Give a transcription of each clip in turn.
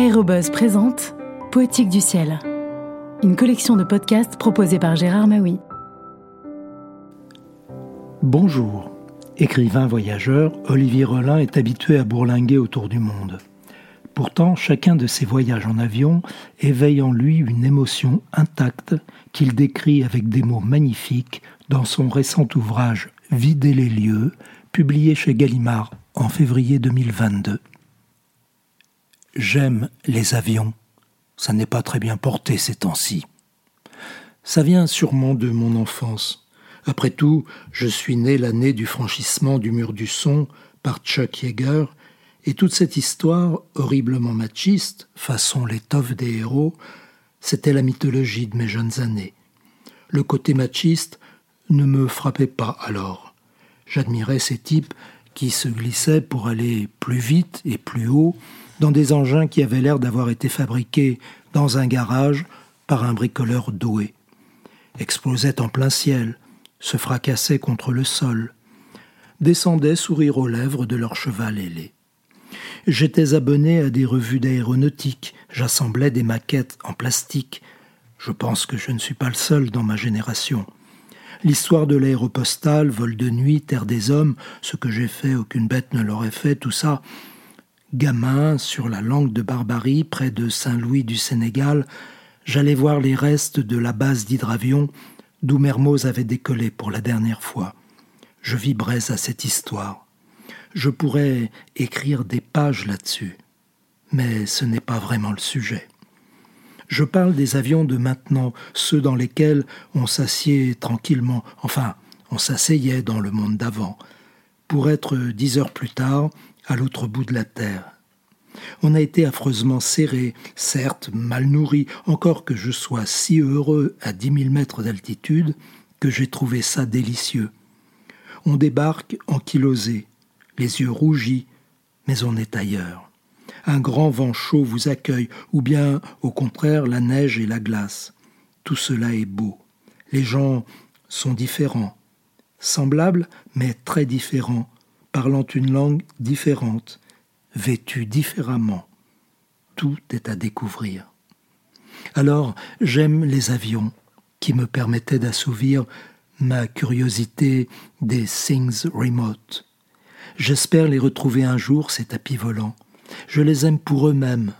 Aérobuzz présente Poétique du ciel, une collection de podcasts proposée par Gérard Maui. Bonjour. Écrivain voyageur, Olivier Rollin est habitué à bourlinguer autour du monde. Pourtant, chacun de ses voyages en avion éveille en lui une émotion intacte qu'il décrit avec des mots magnifiques dans son récent ouvrage Vider les lieux, publié chez Gallimard en février 2022. J'aime les avions. Ça n'est pas très bien porté ces temps-ci. Ça vient sûrement de mon enfance. Après tout, je suis né l'année du franchissement du mur du son par Chuck Yeager, et toute cette histoire horriblement machiste, façon l'étoffe des héros, c'était la mythologie de mes jeunes années. Le côté machiste ne me frappait pas alors. J'admirais ces types qui se glissaient pour aller plus vite et plus haut, dans des engins qui avaient l'air d'avoir été fabriqués dans un garage par un bricoleur doué. Explosaient en plein ciel, se fracassaient contre le sol, descendaient sourire aux lèvres de leur cheval ailé. J'étais abonné à des revues d'aéronautique, j'assemblais des maquettes en plastique. Je pense que je ne suis pas le seul dans ma génération. L'histoire de l'aéropostale, vol de nuit, terre des hommes, ce que j'ai fait, aucune bête ne l'aurait fait, tout ça, Gamin, sur la langue de Barbarie, près de Saint-Louis du Sénégal, j'allais voir les restes de la base d'hydravion d'où Mermoz avait décollé pour la dernière fois. Je vibrais à cette histoire. Je pourrais écrire des pages là-dessus, mais ce n'est pas vraiment le sujet. Je parle des avions de maintenant, ceux dans lesquels on s'assied tranquillement, enfin, on s'asseyait dans le monde d'avant, pour être dix heures plus tard à l'autre bout de la terre. On a été affreusement serré, certes mal nourri, encore que je sois si heureux à dix mille mètres d'altitude que j'ai trouvé ça délicieux. On débarque ankylosé, les yeux rougis, mais on est ailleurs. Un grand vent chaud vous accueille, ou bien, au contraire, la neige et la glace. Tout cela est beau. Les gens sont différents, semblables, mais très différents, parlant une langue différente, vêtus différemment. Tout est à découvrir. Alors j'aime les avions qui me permettaient d'assouvir ma curiosité des things remote. J'espère les retrouver un jour, ces tapis volants. Je les aime pour eux-mêmes,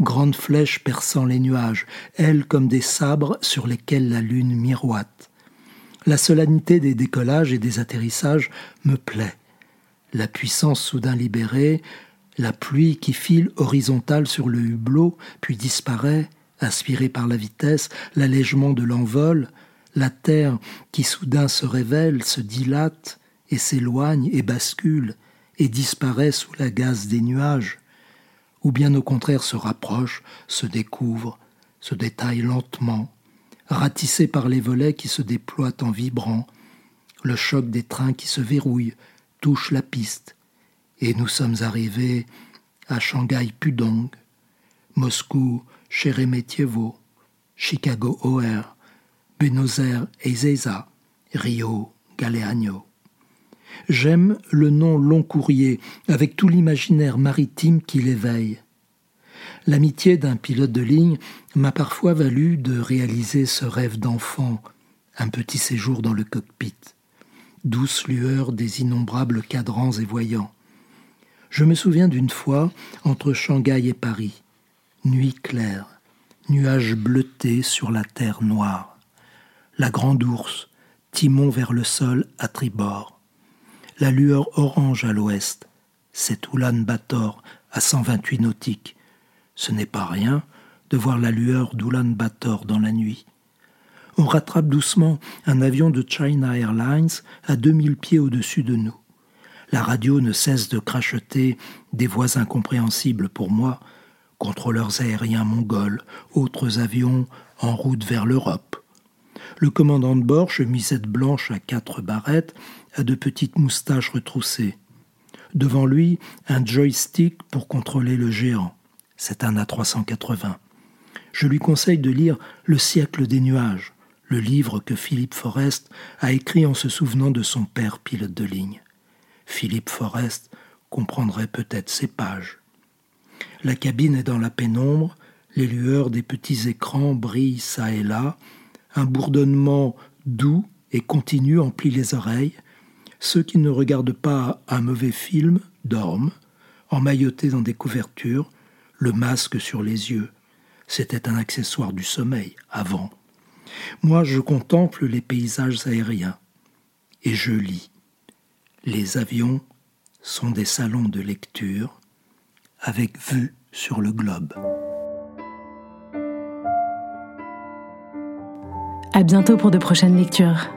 grandes flèches perçant les nuages, elles comme des sabres sur lesquels la lune miroite. La solennité des décollages et des atterrissages me plaît la puissance soudain libérée, la pluie qui file horizontale sur le hublot, puis disparaît, aspirée par la vitesse, l'allègement de l'envol, la terre qui soudain se révèle, se dilate et s'éloigne et bascule et disparaît sous la gaze des nuages, ou bien au contraire se rapproche, se découvre, se détaille lentement, ratissé par les volets qui se déploient en vibrant, le choc des trains qui se verrouillent, touche la piste, et nous sommes arrivés à Shanghai Pudong, Moscou Sheremetyevo, Chicago O'Hare, Buenos Aires Ezeiza, Rio Galeano. J'aime le nom long courrier avec tout l'imaginaire maritime qui l'éveille. L'amitié d'un pilote de ligne m'a parfois valu de réaliser ce rêve d'enfant, un petit séjour dans le cockpit douce lueur des innombrables cadrans et voyants. Je me souviens d'une fois, entre Shanghai et Paris, nuit claire, nuages bleutés sur la terre noire, la grande ours, timon vers le sol à tribord, la lueur orange à l'ouest, c'est Ulan Bator à 128 nautiques. Ce n'est pas rien de voir la lueur d'Ulan Bator dans la nuit on rattrape doucement un avion de China Airlines à 2000 pieds au-dessus de nous. La radio ne cesse de cracheter des voix incompréhensibles pour moi, contrôleurs aériens mongols, autres avions en route vers l'Europe. Le commandant de bord, chemisette blanche à quatre barrettes, a de petites moustaches retroussées. Devant lui, un joystick pour contrôler le géant. C'est un A380. Je lui conseille de lire Le siècle des nuages le livre que Philippe Forest a écrit en se souvenant de son père pilote de ligne. Philippe Forest comprendrait peut-être ces pages. La cabine est dans la pénombre, les lueurs des petits écrans brillent çà et là, un bourdonnement doux et continu emplit les oreilles. Ceux qui ne regardent pas un mauvais film dorment, emmaillotés dans des couvertures, le masque sur les yeux. C'était un accessoire du sommeil avant. Moi, je contemple les paysages aériens et je lis. Les avions sont des salons de lecture avec vue sur le globe. À bientôt pour de prochaines lectures.